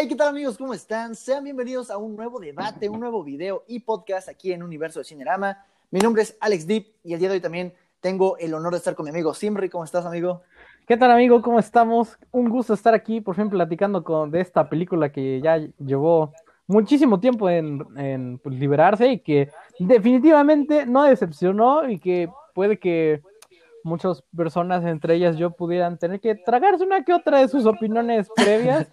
Hey, ¿qué tal amigos? ¿Cómo están? Sean bienvenidos a un nuevo debate, un nuevo video y podcast aquí en Universo de Cinerama. Mi nombre es Alex Deep y el día de hoy también tengo el honor de estar con mi amigo Simri. ¿Cómo estás, amigo? ¿Qué tal, amigo? ¿Cómo estamos? Un gusto estar aquí, por fin, platicando con, de esta película que ya llevó muchísimo tiempo en, pues, liberarse y que definitivamente no decepcionó y que puede que muchas personas, entre ellas yo, pudieran tener que tragarse una que otra de sus opiniones previas,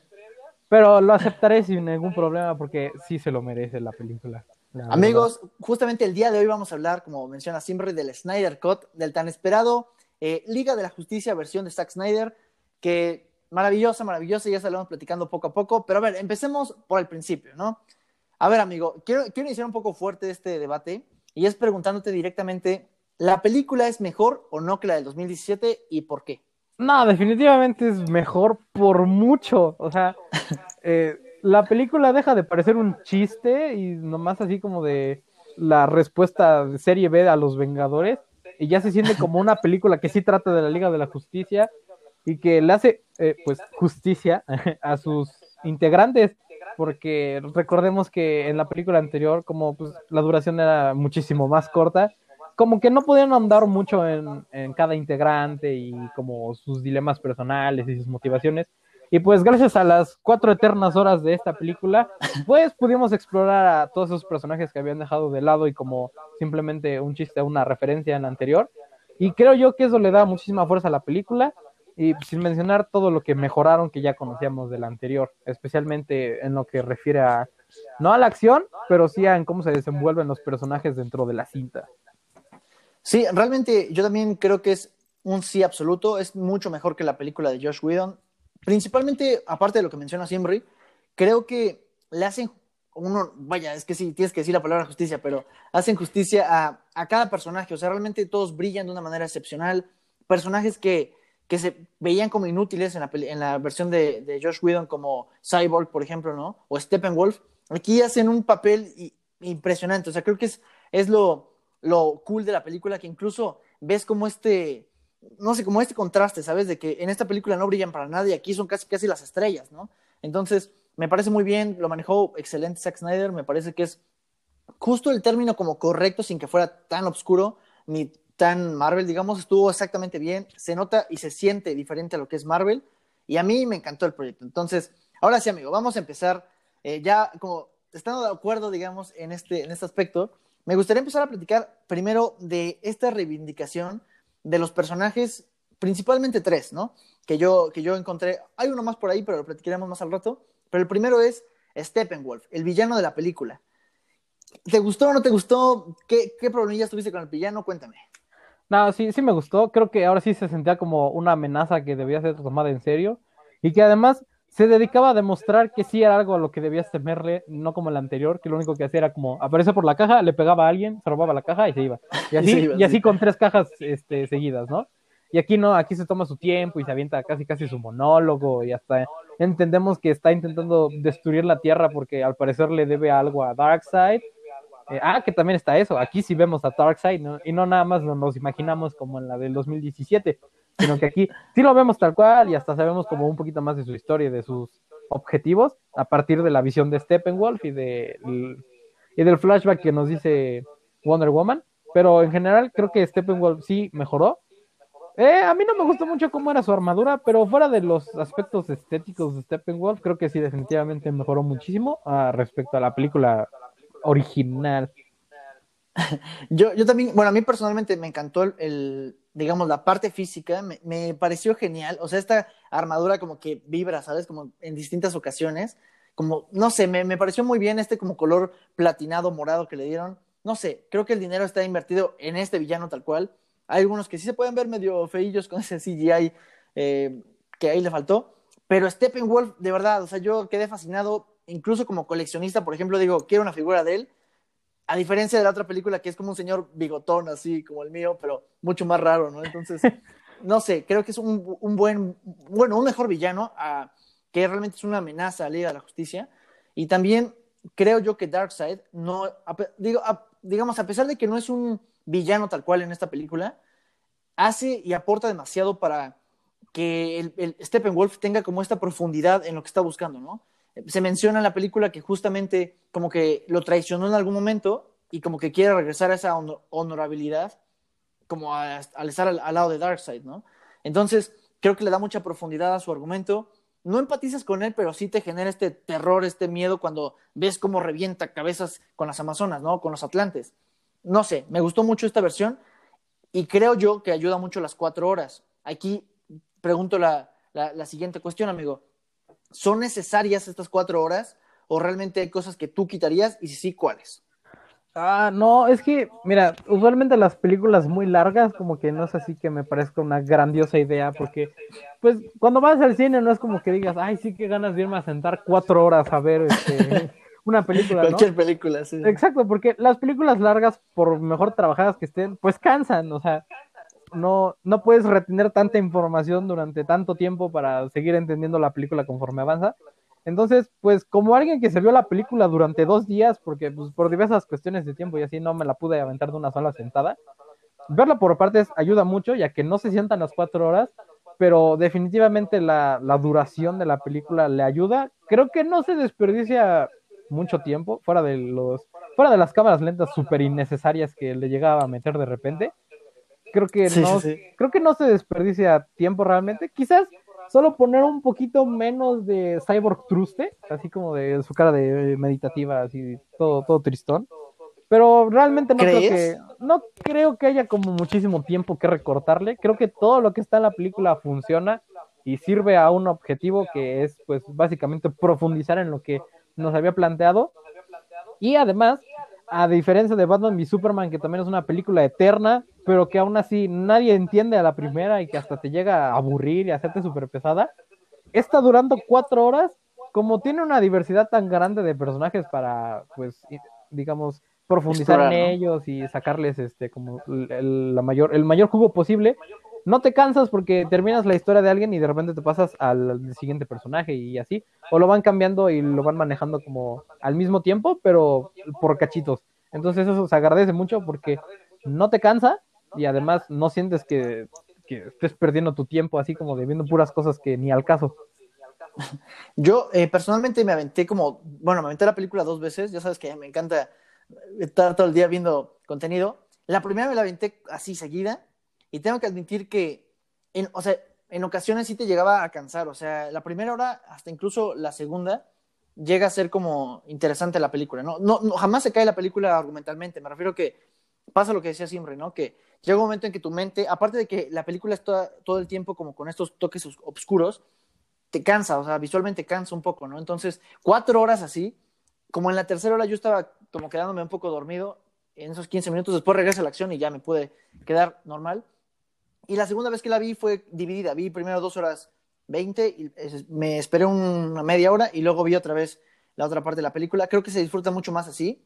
pero lo aceptaré sin ningún problema porque sí se lo merece la película. Amigos, justamente el día de hoy vamos a hablar, como menciona siempre, del Snyder Cut, del tan esperado eh, Liga de la Justicia versión de Zack Snyder, que maravillosa, maravillosa, ya vamos platicando poco a poco, pero a ver, empecemos por el principio, ¿no? A ver, amigo, quiero, quiero iniciar un poco fuerte este debate y es preguntándote directamente, ¿la película es mejor o no que la del 2017 y por qué? No, definitivamente es mejor por mucho, o sea, eh, la película deja de parecer un chiste y nomás así como de la respuesta de serie B a los Vengadores y ya se siente como una película que sí trata de la Liga de la Justicia y que le hace eh, pues justicia a sus integrantes porque recordemos que en la película anterior como pues la duración era muchísimo más corta como que no podían andar mucho en, en cada integrante y como sus dilemas personales y sus motivaciones y pues gracias a las cuatro eternas horas de esta película, pues pudimos explorar a todos esos personajes que habían dejado de lado y como simplemente un chiste, una referencia en la anterior. Y creo yo que eso le da muchísima fuerza a la película. Y sin mencionar todo lo que mejoraron que ya conocíamos de la anterior, especialmente en lo que refiere a, no a la acción, pero sí a en cómo se desenvuelven los personajes dentro de la cinta. Sí, realmente yo también creo que es un sí absoluto, es mucho mejor que la película de Josh Whedon. Principalmente, aparte de lo que menciona siempre, creo que le hacen vaya, es que sí, tienes que decir la palabra justicia, pero hacen justicia a, a cada personaje, o sea, realmente todos brillan de una manera excepcional, personajes que, que se veían como inútiles en la, en la versión de, de, Josh Whedon, como Cyborg, por ejemplo, ¿no? O Steppenwolf, aquí hacen un papel impresionante, o sea, creo que es, es lo, lo cool de la película, que incluso ves como este no sé, como este contraste, ¿sabes? De que en esta película no brillan para nada y aquí son casi, casi las estrellas, ¿no? Entonces, me parece muy bien, lo manejó excelente Zack Snyder, me parece que es justo el término como correcto sin que fuera tan oscuro ni tan Marvel, digamos, estuvo exactamente bien, se nota y se siente diferente a lo que es Marvel y a mí me encantó el proyecto. Entonces, ahora sí, amigo, vamos a empezar eh, ya como estando de acuerdo, digamos, en este, en este aspecto, me gustaría empezar a platicar primero de esta reivindicación de los personajes, principalmente tres, ¿no? Que yo, que yo encontré. Hay uno más por ahí, pero lo platicaremos más al rato. Pero el primero es Steppenwolf, el villano de la película. ¿Te gustó o no te gustó? ¿Qué, qué problemillas tuviste con el villano? Cuéntame. No, sí, sí me gustó. Creo que ahora sí se sentía como una amenaza que debía ser tomada en serio. Y que además se dedicaba a demostrar que sí era algo a lo que debías temerle, no como el anterior, que lo único que hacía era como aparece por la caja, le pegaba a alguien, se robaba la caja y se iba. Y así, y, así con tres cajas este, seguidas, ¿no? Y aquí no, aquí se toma su tiempo y se avienta casi casi su monólogo y hasta entendemos que está intentando destruir la Tierra porque al parecer le debe algo a Darkseid. Eh, ah, que también está eso, aquí sí vemos a Darkseid, ¿no? Y no nada más nos imaginamos como en la del 2017, sino que aquí sí lo vemos tal cual y hasta sabemos como un poquito más de su historia y de sus objetivos a partir de la visión de Steppenwolf y, de, y del flashback que nos dice Wonder Woman. Pero en general creo que Steppenwolf sí mejoró. Eh, a mí no me gustó mucho cómo era su armadura, pero fuera de los aspectos estéticos de Steppenwolf, creo que sí definitivamente mejoró muchísimo ah, respecto a la película original. Yo, yo también, bueno, a mí personalmente me encantó el digamos, la parte física me, pareció genial. O sea, esta armadura como que vibra, ¿sabes? Como en distintas ocasiones. Como, no sé, me, pareció muy bien este como color platinado morado que le dieron. No sé, creo que el dinero está invertido en este villano tal cual. Hay algunos que sí se pueden ver medio feillos con ese CGI eh, que ahí le faltó. Pero Steppenwolf, de verdad, o sea, yo quedé fascinado, incluso como coleccionista, por ejemplo, digo, quiero una figura de él a diferencia de la otra película que es como un señor bigotón así como el mío, pero mucho más raro, ¿no? Entonces, no sé, creo que es un, un buen, bueno, un mejor villano, a, que realmente es una amenaza a la Liga de la Justicia. Y también creo yo que Darkseid, no, digo, digamos, a pesar de que no es un villano tal cual en esta película, hace y aporta demasiado para que el, el Steppenwolf tenga como esta profundidad en lo que está buscando, ¿no? Se menciona en la película que justamente como que lo traicionó en algún momento y como que quiere regresar a esa honorabilidad como al estar al, lado de Darkseid, ¿no? Entonces, creo que le da mucha profundidad a su argumento. No empatizas con él, pero sí te genera este terror, este miedo cuando ves cómo revienta cabezas con las Amazonas, ¿no? Con los Atlantes. No sé, me gustó mucho esta versión y creo yo que ayuda mucho las cuatro horas. Aquí pregunto la, la siguiente cuestión, amigo. ¿Son necesarias estas cuatro horas o realmente hay cosas que tú quitarías y si sí, cuáles? Ah, no, es que, mira, usualmente las películas muy largas, como que no es así que me parezca una grandiosa idea, porque, pues, cuando vas al cine no es como que digas, ay, sí que ganas de irme a sentar cuatro horas a ver este, una película. Cualquier película, sí. Exacto, porque las películas largas, por mejor trabajadas que estén, pues cansan, o sea, no, no puedes retener tanta información durante tanto tiempo para seguir entendiendo la película conforme avanza. Entonces, pues como alguien que se vio la película durante dos días, porque pues, por diversas cuestiones de tiempo y así no me la pude aventar de una sola sentada, verla por partes ayuda mucho, ya que no se sientan las cuatro horas, pero definitivamente la, la duración de la película le ayuda. Creo que no se desperdicia mucho tiempo, fuera de los, fuera de las cámaras lentas súper innecesarias que le llegaba a meter de repente. Creo que no, creo que no se desperdicia tiempo realmente. Quizás solo poner un poquito menos de Cyborg Truste, así como de su cara de meditativa, así todo, todo tristón. Pero realmente no creo que no creo que haya como muchísimo tiempo que recortarle. Creo que todo lo que está en la película funciona y sirve a un objetivo que es pues básicamente profundizar en lo que nos había planteado. Y además, a diferencia de Batman v Superman, que también es una película eterna, pero que aún así nadie entiende a la primera y que hasta te llega a aburrir y a hacerte súper pesada. Está durando cuatro horas, como tiene una diversidad tan grande de personajes para, pues, digamos, profundizar en ellos y sacarles este como el, la mayor, el mayor jugo posible. No te cansas porque terminas la historia de alguien y de repente te pasas al siguiente personaje y así. O lo van cambiando y lo van manejando como al mismo tiempo, pero por cachitos. Entonces eso se agradece mucho porque no te cansa y además no sientes que, estés perdiendo tu tiempo así como de viendo puras cosas que ni al caso. Yo eh, personalmente me aventé como, bueno, me aventé la película dos veces, ya sabes que me encanta estar todo el día viendo contenido. La primera me la aventé así seguida y tengo que admitir que, en, o sea, en ocasiones sí te llegaba a cansar, o sea, la primera hora, hasta incluso la segunda, llega a ser como interesante la película, ¿no? No, no jamás se cae la película argumentalmente, me refiero que pasa lo que decía siempre, ¿no? Que llega un momento en que tu mente, aparte de que la película está todo el tiempo como con estos toques oscuros, te cansa, o sea, visualmente cansa un poco, ¿no? Entonces, cuatro horas así, como en la tercera hora yo estaba como quedándome un poco dormido, en esos 15 minutos después regresa la acción y ya me pude quedar normal. Y la segunda vez que la vi fue dividida, vi primero dos horas 20, y me esperé una media hora y luego vi otra vez la otra parte de la película. Creo que se disfruta mucho más así.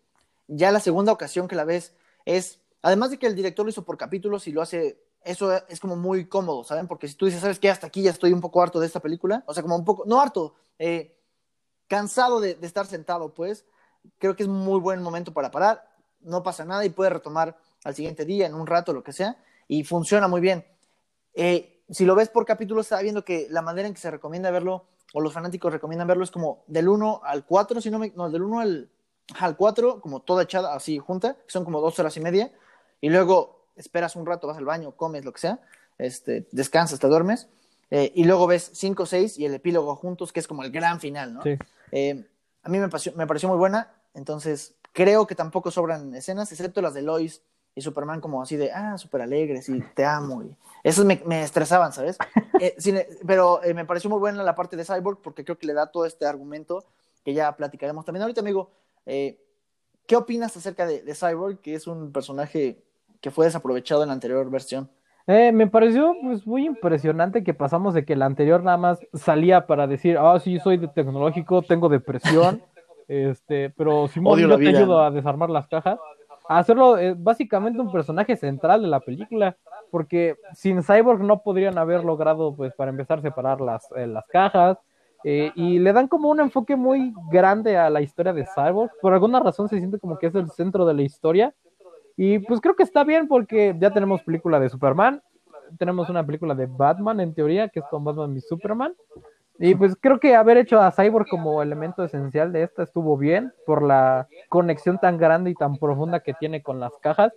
Ya la segunda ocasión que la ves es Además de que el director lo hizo por capítulos y lo hace, eso es como muy cómodo, ¿saben? Porque si tú dices, ¿sabes qué? Hasta aquí ya estoy un poco harto de esta película, o sea, como un poco, no harto, eh, cansado de, estar sentado, pues, creo que es muy buen momento para parar, no pasa nada y puede retomar al siguiente día, en un rato, lo que sea, y funciona muy bien. Eh, si lo ves por capítulos, está viendo que la manera en que se recomienda verlo, o los fanáticos recomiendan verlo, es como del 1 al 4, si no me, no, del 1 al, al 4, como toda echada así junta, que son como dos horas y media, y luego esperas un rato, vas al baño, comes, lo que sea, este, descansas, te duermes, eh, y luego ves 5, 6 y el epílogo juntos, que es como el gran final, ¿no? Eh, a mí me pareció, me pareció muy buena, entonces creo que tampoco sobran escenas, excepto las de Lois y Superman como así de, ah, súper alegres y te amo. Y esos me, me estresaban, ¿sabes? Eh, pero me pareció muy buena la parte de Cyborg porque creo que le da todo este argumento que ya platicaremos también. Ahorita, amigo, ¿qué opinas acerca de, de, Cyborg, que es un personaje que fue desaprovechado en la anterior versión. Eh, me pareció pues muy impresionante que pasamos de que la anterior nada más salía para decir, ah, sí, soy de tecnológico, tengo depresión, este, pero Simón, yo te ayudo a desarmar las cajas, a hacerlo eh, básicamente un personaje central de la película, porque sin Cyborg no podrían haber logrado, pues, para empezar, separar las, eh, las cajas, y le dan como un enfoque muy grande a la historia de Cyborg, por alguna razón se siente como que es el centro de la historia, y pues creo que está bien porque ya tenemos película de Superman, tenemos una película de Batman en teoría, que es con Batman y Superman. Y pues creo que haber hecho a Cyborg como elemento esencial de esta estuvo bien por la conexión tan grande y tan profunda que tiene con las cajas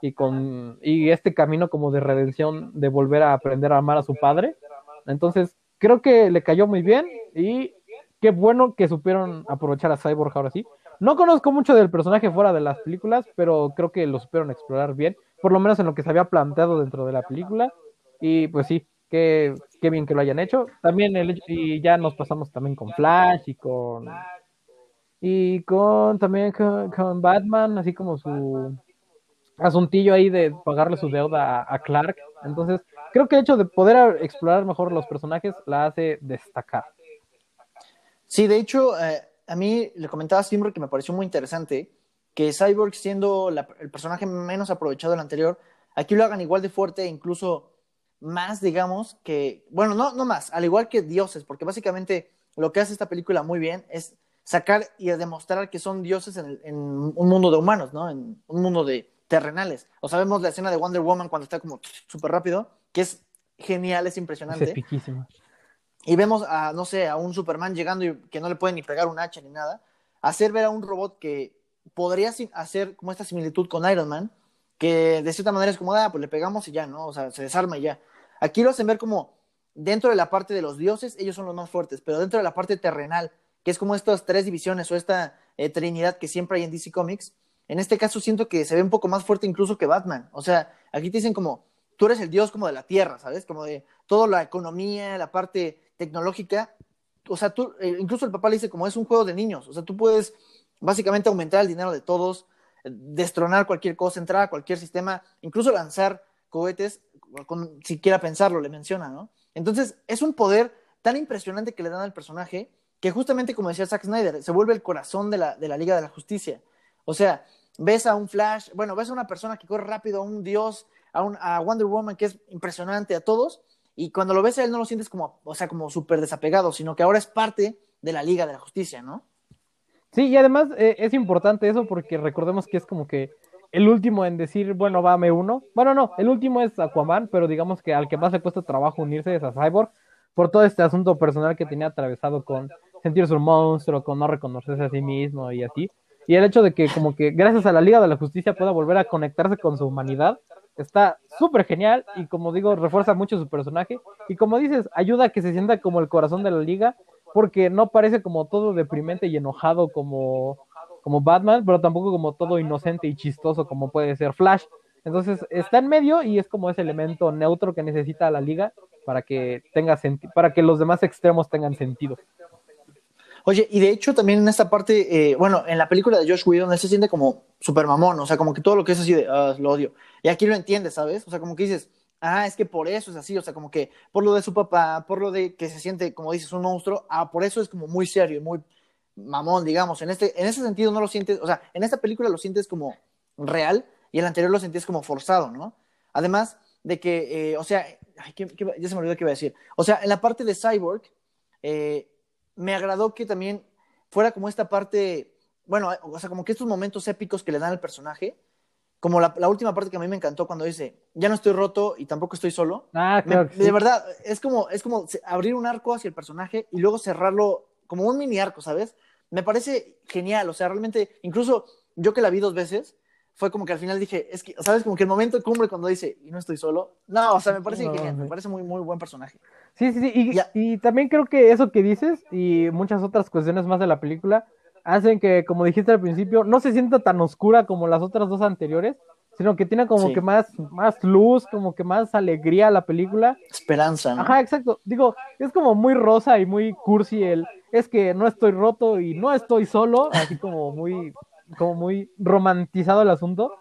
y con y este camino como de redención de volver a aprender a amar a su padre. Entonces, creo que le cayó muy bien y qué bueno que supieron aprovechar a Cyborg ahora sí. No conozco mucho del personaje fuera de las películas, pero creo que lo supieron explorar bien, por lo menos en lo que se había planteado dentro de la película. Y pues sí, qué, qué bien que lo hayan hecho. También el, y ya nos pasamos también con Flash y con y con también con, Batman, así como su asuntillo ahí de pagarle su deuda a, Clark. Entonces, creo que el hecho de poder explorar mejor los personajes la hace destacar. Sí, de hecho, eh, a mí le comentaba siempre que me pareció muy interesante que Cyborg, siendo el personaje menos aprovechado del anterior, aquí lo hagan igual de fuerte, incluso más, digamos, que, bueno, no, no más, al igual que dioses, porque básicamente lo que hace esta película muy bien es sacar y demostrar que son dioses en, un mundo de humanos, ¿no? En un mundo de terrenales. O sabemos la escena de Wonder Woman cuando está como súper rápido, que es genial, es impresionante. Es y vemos a, no sé, a un Superman llegando y que no le puede ni pegar un hacha ni nada, hacer ver a un robot que podría hacer como esta similitud con Iron Man, que de cierta manera es como, ah, pues le pegamos y ya, ¿no? O sea, se desarma y ya. Aquí lo hacen ver como dentro de la parte de los dioses, ellos son los más fuertes, pero dentro de la parte terrenal, que es como estas tres divisiones o esta eh, trinidad que siempre hay en DC Comics, en este caso siento que se ve un poco más fuerte incluso que Batman. O sea, aquí te dicen como, tú eres el dios como de la tierra, ¿sabes? Como de toda la economía, la parte tecnológica, o sea, tú, eh, incluso el papá le dice como es un juego de niños, o sea, tú puedes básicamente aumentar el dinero de todos, destronar cualquier cosa, entrar a cualquier sistema, incluso lanzar cohetes, con, siquiera pensarlo, le menciona, ¿no? Entonces, es un poder tan impresionante que le dan al personaje que justamente, como decía Zack Snyder, se vuelve el corazón de la, de la Liga de la Justicia. O sea, ves a un Flash, bueno, ves a una persona que corre rápido, a un dios, a, un, Wonder Woman que es impresionante, a todos, y cuando lo ves a él no lo sientes como, o sea, como súper desapegado, sino que ahora es parte de la Liga de la Justicia, ¿no? Sí, y además eh, es importante eso porque recordemos que es como que el último en decir, bueno, va, uno. Bueno, no, el último es Aquaman, pero digamos que al que más le cuesta trabajo unirse es a Cyborg por todo este asunto personal que tenía atravesado con sentirse un monstruo, con no reconocerse a sí mismo y así. Y el hecho de que como que gracias a la Liga de la Justicia pueda volver a conectarse con su humanidad, está súper genial y como digo, refuerza mucho su personaje y como dices, ayuda a que se sienta como el corazón de la liga porque no parece como todo deprimente y enojado como, como Batman, pero tampoco como todo inocente y chistoso como puede ser Flash. Entonces está en medio y es como ese elemento neutro que necesita la liga para que tenga para que los demás extremos tengan sentido. Oye, y de hecho también en esta parte, eh, bueno, en la película de Josh Whedon él se siente como super mamón, o sea, como que todo lo que es así de, ah, lo odio. Y aquí lo entiendes, ¿sabes? O sea, como que dices, ah, es que por eso es así, o sea, como que por lo de su papá, por lo de que se siente, como dices, un monstruo, ah, por eso es como muy serio y muy mamón, digamos. En, este, en ese sentido no lo sientes, o sea, en esta película lo sientes como real y el anterior lo sentías como forzado, ¿no? Además de que, eh, o sea, ay, ya se me olvidó qué iba a decir. O sea, en la parte de Cyborg, eh, me agradó que también fuera como esta parte, bueno, o sea, como que estos momentos épicos que le dan al personaje, como la, última parte que a mí me encantó cuando dice, ya no estoy roto y tampoco estoy solo. Ah, claro. De verdad, es como, es como abrir un arco hacia el personaje y luego cerrarlo como un mini arco, ¿sabes? Me parece genial, o sea, realmente, incluso yo que la vi dos veces, fue como que al final dije, es que, ¿sabes? Como que el momento cumbre cuando dice, y no estoy solo. No, o sea, me parece genial, me parece muy, muy buen personaje. Sí, sí, sí. Y, y, también creo que eso que dices y muchas otras cuestiones más de la película hacen que, como dijiste al principio, no se sienta tan oscura como las otras dos anteriores, sino que tiene como que más, más luz, como que más alegría la película. Esperanza, ¿no? Ajá, exacto. Digo, es como muy rosa y muy cursi el, es que no estoy roto y no estoy solo, así como muy, como muy romantizado el asunto.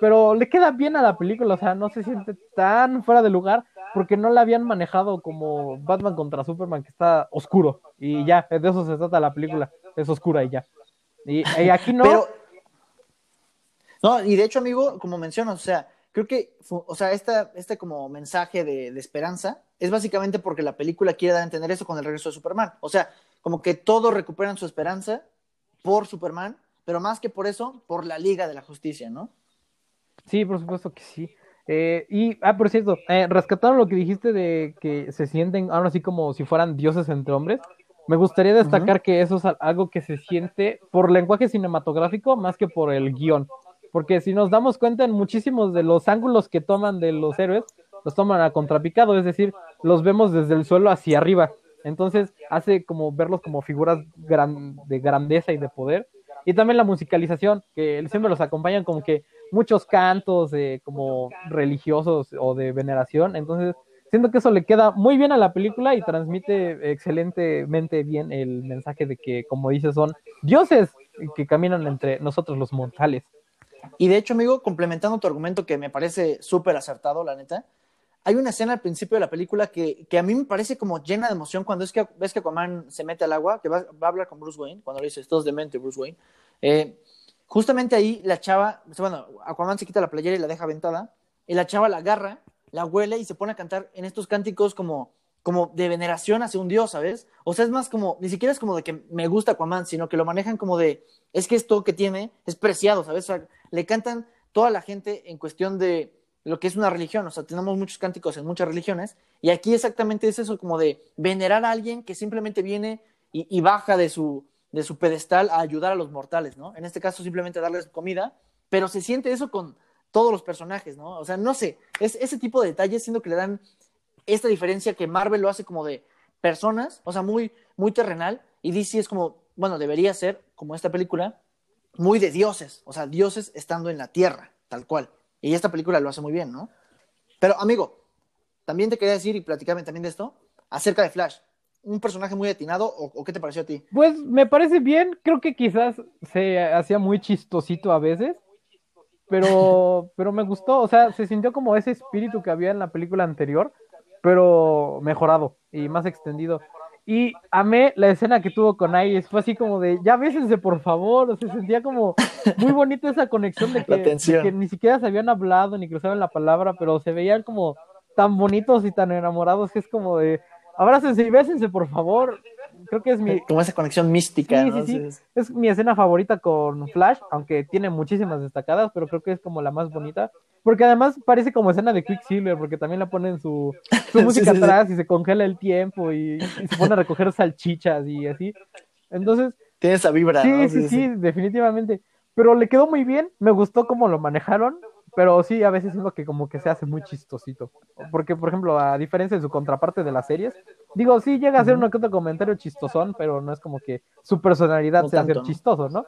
Pero le queda bien a la película, o sea, no se siente tan fuera de lugar porque no la habían manejado como Batman contra Superman, que está oscuro. Y ya, de eso se trata la película, es oscura y ya. Y, aquí no. No, y de hecho, amigo, como mencionas, o sea, creo que, o sea, esta, este como mensaje de, de, esperanza es básicamente porque la película quiere dar a entender eso con el regreso de Superman. O sea, como que todos recuperan su esperanza por Superman, pero más que por eso, por la Liga de la Justicia, ¿no? Sí, por supuesto que sí. Eh, y, ah, por cierto, eh, rescataron lo que dijiste de que se sienten ahora así como si fueran dioses entre hombres. Me gustaría destacar que eso es algo que se siente por lenguaje cinematográfico más que por el guion. Porque si nos damos cuenta en muchísimos de los ángulos que toman de los héroes, los toman a contrapicado, es decir, los vemos desde el suelo hacia arriba. Entonces hace como verlos como figuras de grandeza y de poder. Y también la musicalización, que siempre los acompañan como que muchos cantos como religiosos o de veneración. Entonces siento que eso le queda muy bien a la película y transmite excelentemente bien el mensaje de que, como dices, son dioses que caminan entre nosotros los mortales. Y de hecho, amigo, complementando tu argumento que me parece súper acertado, la neta, hay una escena al principio de la película que, que, a mí me parece como llena de emoción cuando es que ves que Aquaman se mete al agua, que va, va a hablar con Bruce Wayne, cuando le dice, estás demente, Bruce Wayne. Eh, justamente ahí la chava, bueno, Aquaman se quita la playera y la deja aventada, y la chava la agarra, la huele y se pone a cantar en estos cánticos como, como de veneración hacia un dios, ¿sabes? O sea, es más como, ni siquiera es como de que me gusta Aquaman, sino que lo manejan como de, es que esto que tiene es preciado, ¿sabes? O sea, le cantan toda la gente en cuestión de lo que es una religión, o sea, tenemos muchos cánticos en muchas religiones, y aquí exactamente es eso, como de venerar a alguien que simplemente viene y, baja de su, de su pedestal a ayudar a los mortales, ¿no? En este caso simplemente darles comida, pero se siente eso con todos los personajes, ¿no? O sea, no sé, es ese tipo de detalles siendo que le dan esta diferencia que Marvel lo hace como de personas, o sea, muy, muy terrenal, y DC es como, bueno, debería ser, como esta película, muy de dioses, o sea, dioses estando en la tierra, tal cual. Y esta película lo hace muy bien, ¿no? Pero, amigo, también te quería decir y platicarme también de esto, acerca de Flash. ¿Un personaje muy atinado o, qué te pareció a ti? Pues me parece bien, creo que quizás se hacía muy chistosito a veces, pero, pero me gustó, o sea, se sintió como ese espíritu que había en la película anterior, pero mejorado y más extendido. Y amé la escena que tuvo con Iris. Fue así como de, ya bésense por favor. O se sentía como muy bonita esa conexión de que, ni siquiera se habían hablado ni cruzaban la palabra, pero se veían como tan bonitos y tan enamorados que es como de, abrácense y bésense por favor creo que es mi... Como esa conexión mística, sí, Sí, sí. Es mi escena favorita con Flash, aunque tiene muchísimas destacadas, pero creo que es como la más bonita. Porque además parece como escena de Quicksilver, porque también le ponen su, su música atrás y se congela el tiempo y, se pone a recoger salchichas y así. Entonces... Tiene esa vibra. Sí, sí, sí, definitivamente. Pero le quedó muy bien, me gustó cómo lo manejaron, pero sí, a veces siento que como que se hace muy chistosito. Porque, por ejemplo, a diferencia de su contraparte de las series, digo, sí llega a ser un otro comentario chistosón, pero no es como que su personalidad sea ser chistoso, ¿no?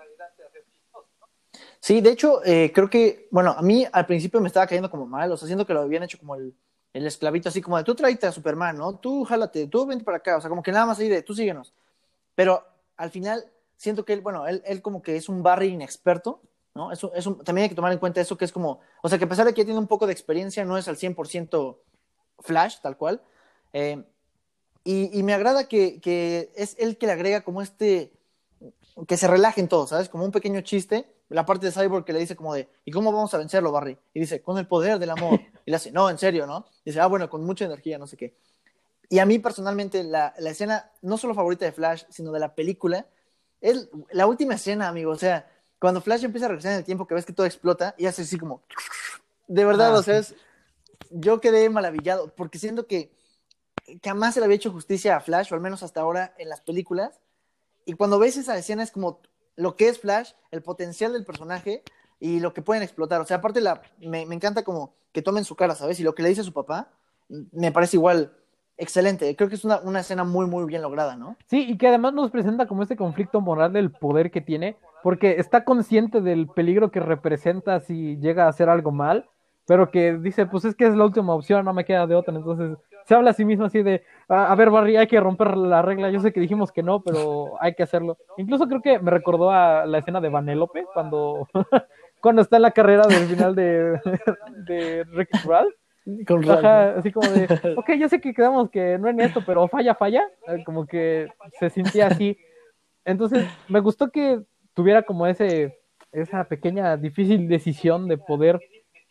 Sí, de hecho, eh, creo que, bueno, a mí al principio me estaba cayendo como mal, o sea, siento que lo habían hecho como el, el esclavito, así como de tú tráete a Superman, ¿no? Tú jálate, tú vente para acá, o sea, como que nada más ahí de tú síguenos. Pero al final siento que él, bueno, él, él como que es un Barry inexperto, ¿no? Eso, eso, también hay que tomar en cuenta eso que es como, o sea, que a pesar de que tiene un poco de experiencia, no es al 100% Flash, tal cual. Eh, y, y, me agrada que, que, es él que le agrega como este, que se relajen todos, ¿sabes? Como un pequeño chiste. La parte de Cyborg que le dice como de, ¿y cómo vamos a vencerlo, Barry? Y dice, con el poder del amor. Y le hace, no, en serio, ¿no? Y dice, ah, bueno, con mucha energía, no sé qué. Y a mí personalmente, la, la escena, no solo favorita de Flash, sino de la película, es la última escena, amigo. O sea, cuando Flash empieza a regresar en el tiempo, que ves que todo explota, y hace así como. De verdad, ah, o sea, es, yo quedé maravillado, porque siento que, jamás se le había hecho justicia a Flash, o al menos hasta ahora en las películas. Y cuando ves esa escena es como lo que es Flash, el potencial del personaje y lo que pueden explotar. O sea, aparte la, me, me encanta como que tomen su cara, ¿sabes? Y lo que le dice a su papá, me parece igual excelente. Creo que es una, una, escena muy, muy bien lograda, ¿no? Sí, y que además nos presenta como este conflicto moral del poder que tiene, porque está consciente del peligro que representa si llega a hacer algo mal, pero que dice, pues es que es la última opción, no me queda de otra. Entonces se habla a sí mismo así de, a, ver, Barry, hay que romper la regla. Yo sé que dijimos que no, pero hay que hacerlo. Incluso creo que me recordó a la escena de Vanellope cuando, cuando está en la carrera del final de, de Ricky así como de, ok, yo sé que quedamos que no en esto, pero falla, falla. Eh, como que se sentía así. Entonces, me gustó que tuviera como ese, esa pequeña difícil decisión de poder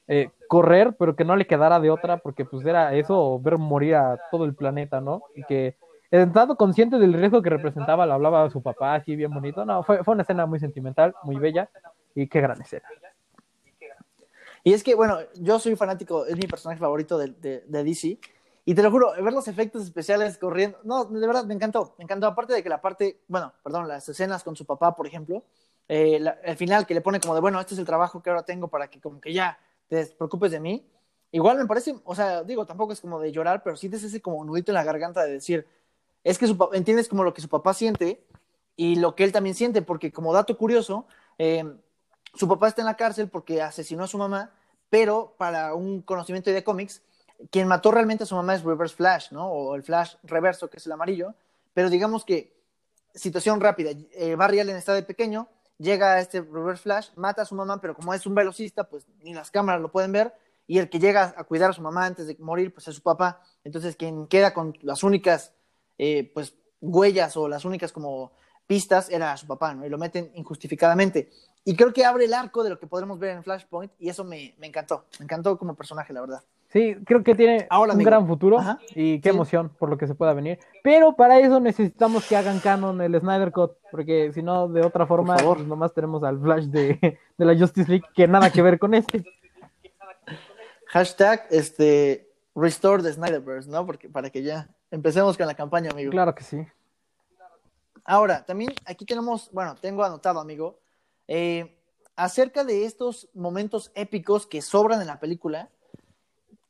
eh, correr, pero que no le quedara de otra, porque pues era eso, ver morir a todo el planeta, ¿no? Y que estando consciente del riesgo que representaba, lo hablaba a su papá así bien bonito. No, fue, fue una escena muy sentimental, muy bella, y qué gran escena. Y es que, bueno, yo soy fanático, es mi personaje favorito de, de, de DC. Y te lo juro, ver los efectos especiales corriendo, no, de verdad, me encantó, me encantó. Aparte de que la parte, bueno, perdón, las escenas con su papá, por ejemplo, eh, la, el final que le pone como de, bueno, este es el trabajo que ahora tengo para que como que ya te preocupes de mí. Igual me parece, o sea, digo, tampoco es como de llorar, pero sientes ese como nudito en la garganta de decir, es que su, entiendes como lo que su papá siente y lo que él también siente, porque como dato curioso, eh, su papá está en la cárcel porque asesinó a su mamá, pero para un conocimiento de cómics, quien mató realmente a su mamá es Reverse Flash, ¿no? O el Flash reverso, que es el amarillo. Pero digamos que, situación rápida, eh, Barry Allen está de pequeño, llega a este Reverse Flash, mata a su mamá, pero como es un velocista, pues ni las cámaras lo pueden ver, y el que llega a cuidar a su mamá antes de morir, pues es su papá. Entonces, quien queda con las únicas, eh, pues, huellas o las únicas como pistas era su papá, ¿no? Y lo meten injustificadamente. Y creo que abre el arco de lo que podremos ver en Flashpoint, y eso me, me encantó. Me encantó como personaje, la verdad. Sí, creo que tiene Ahora, un amigo. gran futuro Ajá. y qué Sí. emoción por lo que se pueda venir. Pero para eso necesitamos que hagan canon el Snyder Cut, porque si no, de otra forma, pues nomás tenemos al Flash de, de la Justice League, que nada que ver con este. Hashtag, este, Restore the Snyderverse, ¿no? Porque para que ya empecemos con la campaña, amigo. Claro que sí. Ahora, también aquí tenemos, bueno, tengo anotado, amigo, eh, acerca de estos momentos épicos que sobran en la película.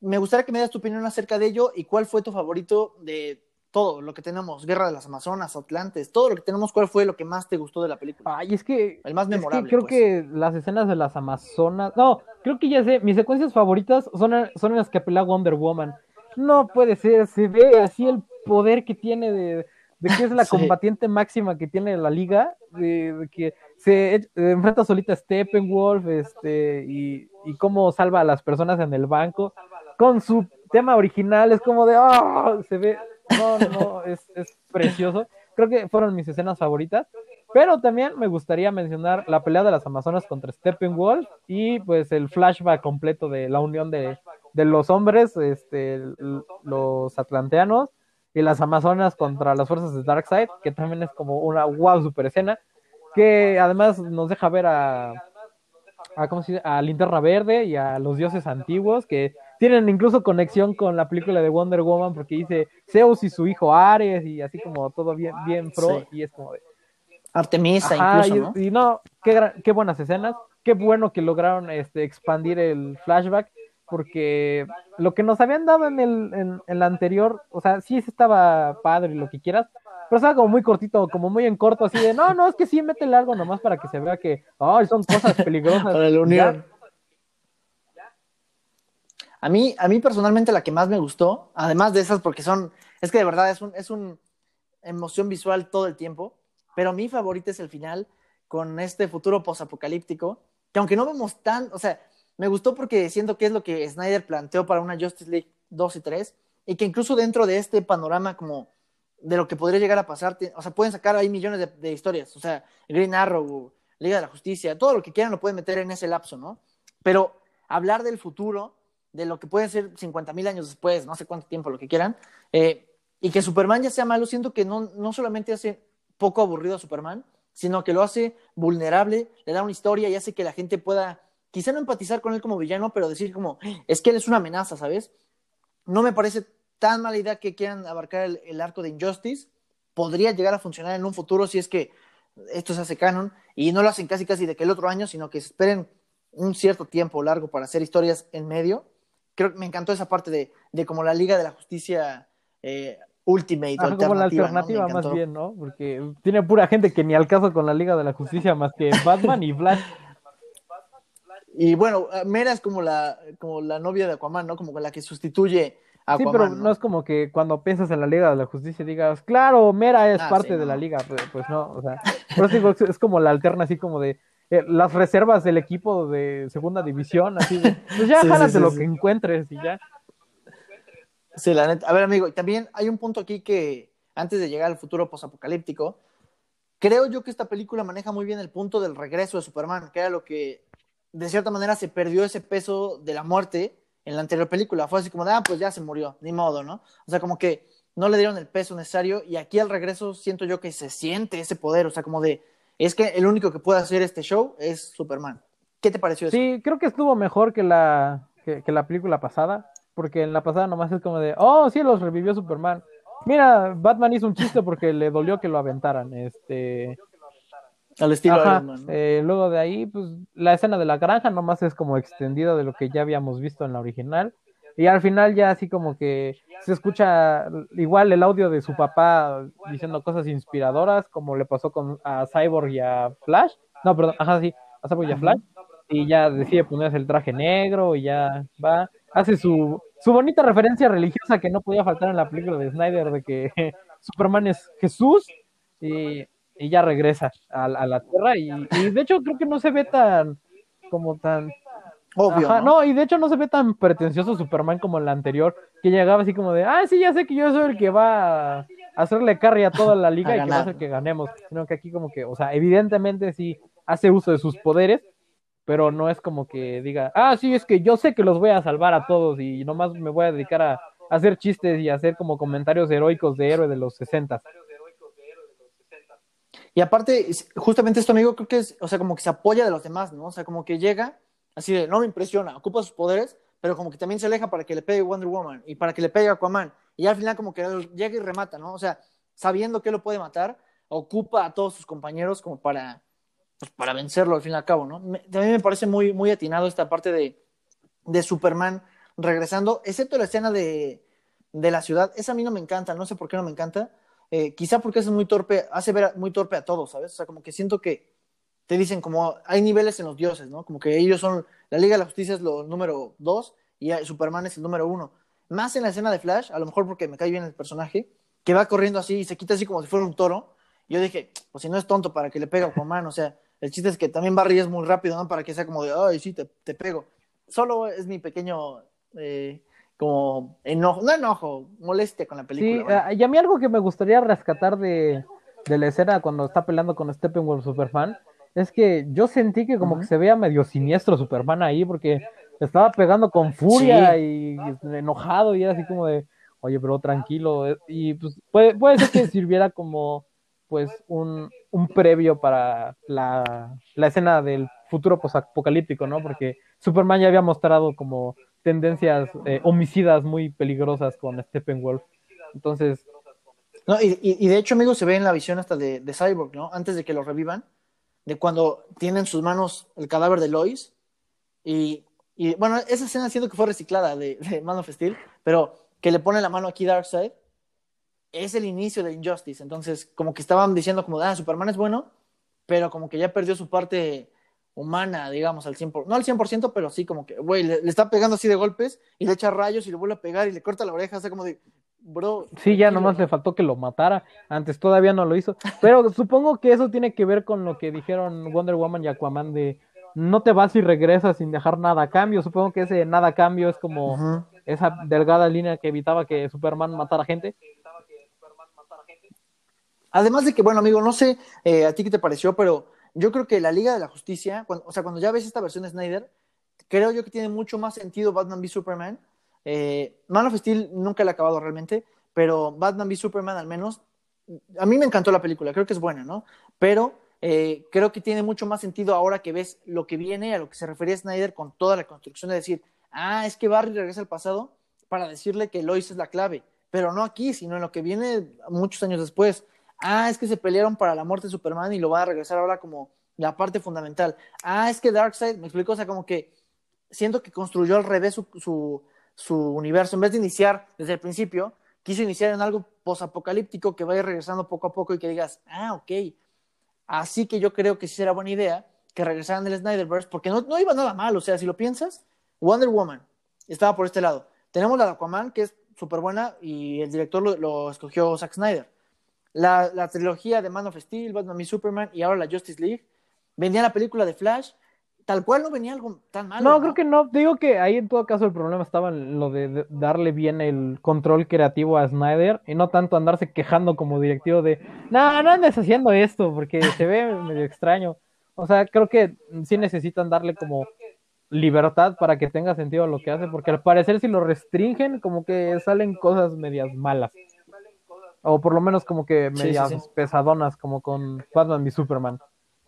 Me gustaría que me das tu opinión acerca de ello y cuál fue tu favorito de todo lo que tenemos, Guerra de las Amazonas, Atlantes, todo lo que tenemos, cuál fue lo que más te gustó de la película. Ay, es que, El más es que memorable. creo pues. que las escenas de las Amazonas. No, creo que ya sé, mis secuencias favoritas son, son las que pelea Wonder Woman. No puede ser, se ve así el poder que tiene de, de que es la Sí. combatiente máxima que tiene la liga, de, de que se e- enfrenta solita a Steppenwolf, este, y, y cómo salva a las personas en el banco. Con su tema original es como de, ¡ah! se ve, no, no, no, es, es precioso. Creo que fueron mis escenas favoritas. Pero también me gustaría mencionar la pelea de las Amazonas contra Steppenwolf y pues el flashback completo de la unión de, de los hombres, este, los atlanteanos y las Amazonas contra las fuerzas de Darkseid, que también es como una wow super escena, que además nos deja ver a, a, ¿cómo se dice? a Linterna Verde y a los dioses antiguos, que tienen incluso conexión con la película de Wonder Woman, porque dice Zeus y su hijo Ares, y así como todo bien, bien pro, Sí. y es como de, Artemisa Ajá, incluso, y, ¿no? y no, qué, qué buenas escenas, qué bueno que lograron este, expandir el flashback, porque lo que nos habían dado en el en, en la anterior, o sea, sí estaba padre y lo que quieras, pero estaba como muy cortito, como muy en corto, así de, no, no, es que sí, métele algo nomás para que se vea que, ay, son cosas peligrosas. Para la Ya. A mí, a mí personalmente la que más me gustó, además de esas porque son, es que de verdad es un, es un emoción visual todo el tiempo, pero mi favorita es el final con este futuro posapocalíptico, que aunque no vemos tan, o sea, me gustó porque siento que es lo que Snyder planteó para una Justice League 2 y 3, y que incluso dentro de este panorama como de lo que podría llegar a pasar, o sea, pueden sacar ahí millones de, de historias, o sea, Green Arrow, Liga de la Justicia, todo lo que quieran lo pueden meter en ese lapso, ¿no? Pero hablar del futuro, de lo que puede ser 50 mil años después, no sé cuánto tiempo, lo que quieran, eh, y que Superman ya sea malo, siento que no, no solamente hace poco aburrido a Superman, sino que lo hace vulnerable, le da una historia y hace que la gente pueda, quizá no empatizar con él como villano, pero decir como, es que él es una amenaza, ¿sabes? No me parece tan mala idea que quieran abarcar el, el arco de Injustice, podría llegar a funcionar en un futuro si es que esto se hace canon y no lo hacen casi casi de que el otro año, sino que esperen un cierto tiempo largo para hacer historias en medio. Creo que me encantó esa parte de, de como la Liga de la Justicia eh, Ultimate Ajá, como la alternativa, más bien, ¿no? Porque tiene pura gente que ni al caso con la Liga de la Justicia más que Batman y Flash. Y bueno, Mera es como la, como la novia de Aquaman, ¿no? Como la que sustituye a Sí, Aquaman. pero no es como que cuando piensas en la Liga de la Justicia digas, claro, Mera es Ah, parte sí, de no. la Liga, pues, pues no, o sea, digo, es- es como la alterna así como de eh, las reservas del equipo de segunda división, así de, pues ya Sí, jálate sí, lo que encuentres y ya. Sí, la neta. A ver, amigo, también hay un punto aquí que antes de llegar al futuro posapocalíptico, creo yo que esta película maneja muy bien el punto del regreso de Superman, que era lo que de cierta manera se perdió ese peso de la muerte en la anterior película. Fue así como de, ah, pues ya se murió, ni modo, ¿no? O sea, como que no le dieron el peso necesario y aquí al regreso siento yo que se siente ese poder, o sea, como de, es que el único que puede hacer este show es Superman. ¿Qué te pareció eso? Sí, creo que estuvo mejor que la, que, la película pasada, porque en la pasada nomás es como de, oh, sí, los revivió Superman. Mira, Batman hizo un chiste porque le dolió que lo aventaran, este... Al estilo eh, luego de ahí, pues, la escena de la granja nomás es como extendida de lo que ya habíamos visto en la original. Y al final ya así como que se escucha igual el audio de su papá diciendo cosas inspiradoras, como le pasó con a Cyborg y a Flash. No, perdón, ajá, sí, a Cyborg y a Flash. Y ya decide ponerse el traje negro y ya va, hace su, su bonita referencia religiosa que no podía faltar en la película de Snyder de que Superman es Jesús y, ya regresa a, la Tierra. Y, de hecho creo que no se ve tan como tan obvio ¿no? y de hecho no se ve tan pretencioso Superman como en la anterior que llegaba así como de ah sí ya sé que yo soy el que va a hacerle carry a toda la liga y que va a hacer que ganemos sino que aquí como que o sea evidentemente sí hace uso de sus poderes pero no es como que diga, ah, sí, es que yo sé que los voy a salvar a todos y nomás me voy a dedicar a, hacer chistes y hacer como comentarios heroicos de héroe de los 60. Y aparte, justamente esto, amigo, creo que es, o sea, como que se apoya de los demás, ¿no? O sea, como que llega, así de, no me impresiona, ocupa sus poderes, pero como que también se aleja para que le pegue Wonder Woman y para que le pegue Aquaman. Y al final como que llega y remata, ¿no? O sea, sabiendo que lo puede matar, ocupa a todos sus compañeros como para pues, para vencerlo al fin y al cabo, ¿no? también me parece muy, muy atinado esta parte de, de Superman regresando, excepto la escena de, de, la ciudad. Esa a mí no me encanta, no sé por qué no me encanta. Eh, quizá porque es muy torpe, hace ver muy torpe a todos, ¿sabes? O sea, como que siento que te dicen como hay niveles en los dioses, ¿no? Como que ellos son, la Liga de la Justicia es lo número dos y Superman es el número uno. Más en la escena de Flash, a lo mejor porque me cae bien el personaje, que va corriendo así y se quita así como si fuera un toro. Yo dije, pues si no es tonto para que le pegue a Aquaman, o sea, el chiste es que también Barry es muy rápido, ¿no? Para que sea como de, ay, sí, te, te pego. Solo es mi pequeño, eh, como, enojo, no enojo, molestia con la película. Sí, y a mí algo que me gustaría rescatar de, de la escena cuando está peleando con Steppenwolf Superman, es que yo sentí que como que se veía medio siniestro Superman ahí, porque estaba pegando con furia y enojado y era así como de, oye, pero tranquilo. Eh, y pues puede, puede ser que sirviera como pues un, un previo para la, la, escena del futuro posapocalíptico, ¿no? Porque Superman ya había mostrado como tendencias eh, homicidas muy peligrosas con Steppenwolf. Entonces... No, y, y, de hecho, amigos, se ve en la visión hasta de, de, Cyborg, ¿no? Antes de que lo revivan, de cuando tiene en sus manos el cadáver de Lois. Y, y bueno, esa escena siento que fue reciclada de, de Man pero que le pone la mano aquí Darkseid es el inicio de Injustice. Entonces, como que estaban diciendo como, ah, Superman es bueno, pero como que ya perdió su parte humana, digamos, al 100%, no al 100%, pero sí como que, güey, le, está pegando así de golpes y le echa rayos y le vuelve a pegar y le corta la oreja, o sea, como de, bro. Sí, ya nomás le faltó que lo matara, antes todavía no lo hizo, pero supongo que eso tiene que ver con lo que dijeron Wonder Woman y Aquaman de, no te vas y regresas sin dejar nada a cambio, supongo que ese nada a cambio es como esa delgada línea que evitaba que Superman matara gente. Además de que, bueno, amigo, no sé eh, a ti qué te pareció, pero yo creo que la Liga de la Justicia, o sea, cuando ya ves esta versión de Snyder, creo yo que tiene mucho más sentido Batman v Superman. Eh, Man of Steel nunca la he acabado realmente, pero Batman v Superman al menos, a mí me encantó la película, creo que es buena, ¿no? Pero eh, creo que tiene mucho más sentido ahora que ves lo que viene, a lo que se refería Snyder con toda la construcción de decir, ah, es que Barry regresa al pasado para decirle que Lois es la clave, pero no aquí, sino en lo que viene muchos años después ah, es que se pelearon para la muerte de Superman y lo va a regresar ahora como la parte fundamental. Ah, es que Darkseid, me explico, o sea, como que siento que construyó al revés su, su, universo. En vez de iniciar desde el principio, quiso iniciar en algo posapocalíptico que vaya regresando poco a poco y que digas, ah, ok. Así que yo creo que sí será buena idea que regresaran del Snyderverse, porque no, no iba nada mal, o sea, si lo piensas, Wonder Woman estaba por este lado. Tenemos la de Aquaman, que es súper buena, y el director lo, escogió Zack Snyder la, la, trilogía de Man of Steel, Batman y Superman y ahora la Justice League. Venía la película de Flash, tal cual no venía algo tan malo. No, creo que no. Digo que ahí en todo caso el problema estaba en lo de, darle bien el control creativo a Snyder y no tanto andarse quejando como directivo de, no, no andes haciendo esto porque se ve medio extraño. O sea, creo que sí necesitan darle como libertad para que tenga sentido lo que hace, porque al parecer si lo restringen como que salen cosas medias malas. O por lo menos como que medias pesadonas, como con Batman y Superman.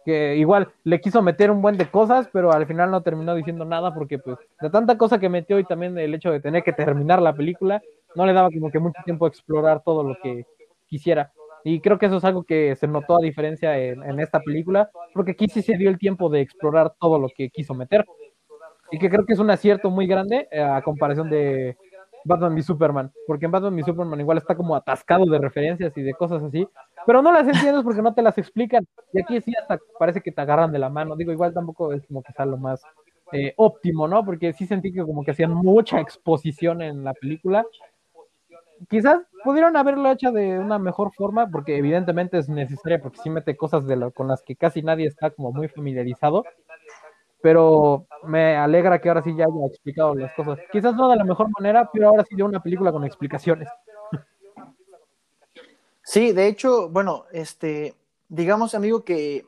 Que igual le quiso meter un buen de cosas, pero al final no terminó diciendo nada porque pues de tanta cosa que metió y también el hecho de tener que terminar la película, no le daba como que mucho tiempo explorar todo lo que quisiera. Y creo que eso es algo que se notó a diferencia en, esta película, porque aquí sí se dio el tiempo de explorar todo lo que quiso meter. Y que creo que es un acierto muy grande eh, a comparación de Batman y Superman, porque en Batman y Superman igual está como atascado de referencias y de cosas así, pero no las entiendes porque no te las explican. Y aquí sí hasta parece que te agarran de la mano. Digo, igual tampoco es como que sea lo más eh, óptimo, ¿no? Porque sí sentí que como que hacían mucha exposición en la película. Quizás pudieron haberlo hecho de una mejor forma, porque evidentemente es necesaria, porque sí mete cosas de lo, con las que casi nadie está como muy familiarizado. Pero me alegra que ahora sí ya haya explicado las cosas. Quizás no de la mejor manera, pero ahora sí de una película con explicaciones. Sí, de hecho, bueno, este, digamos, amigo, que,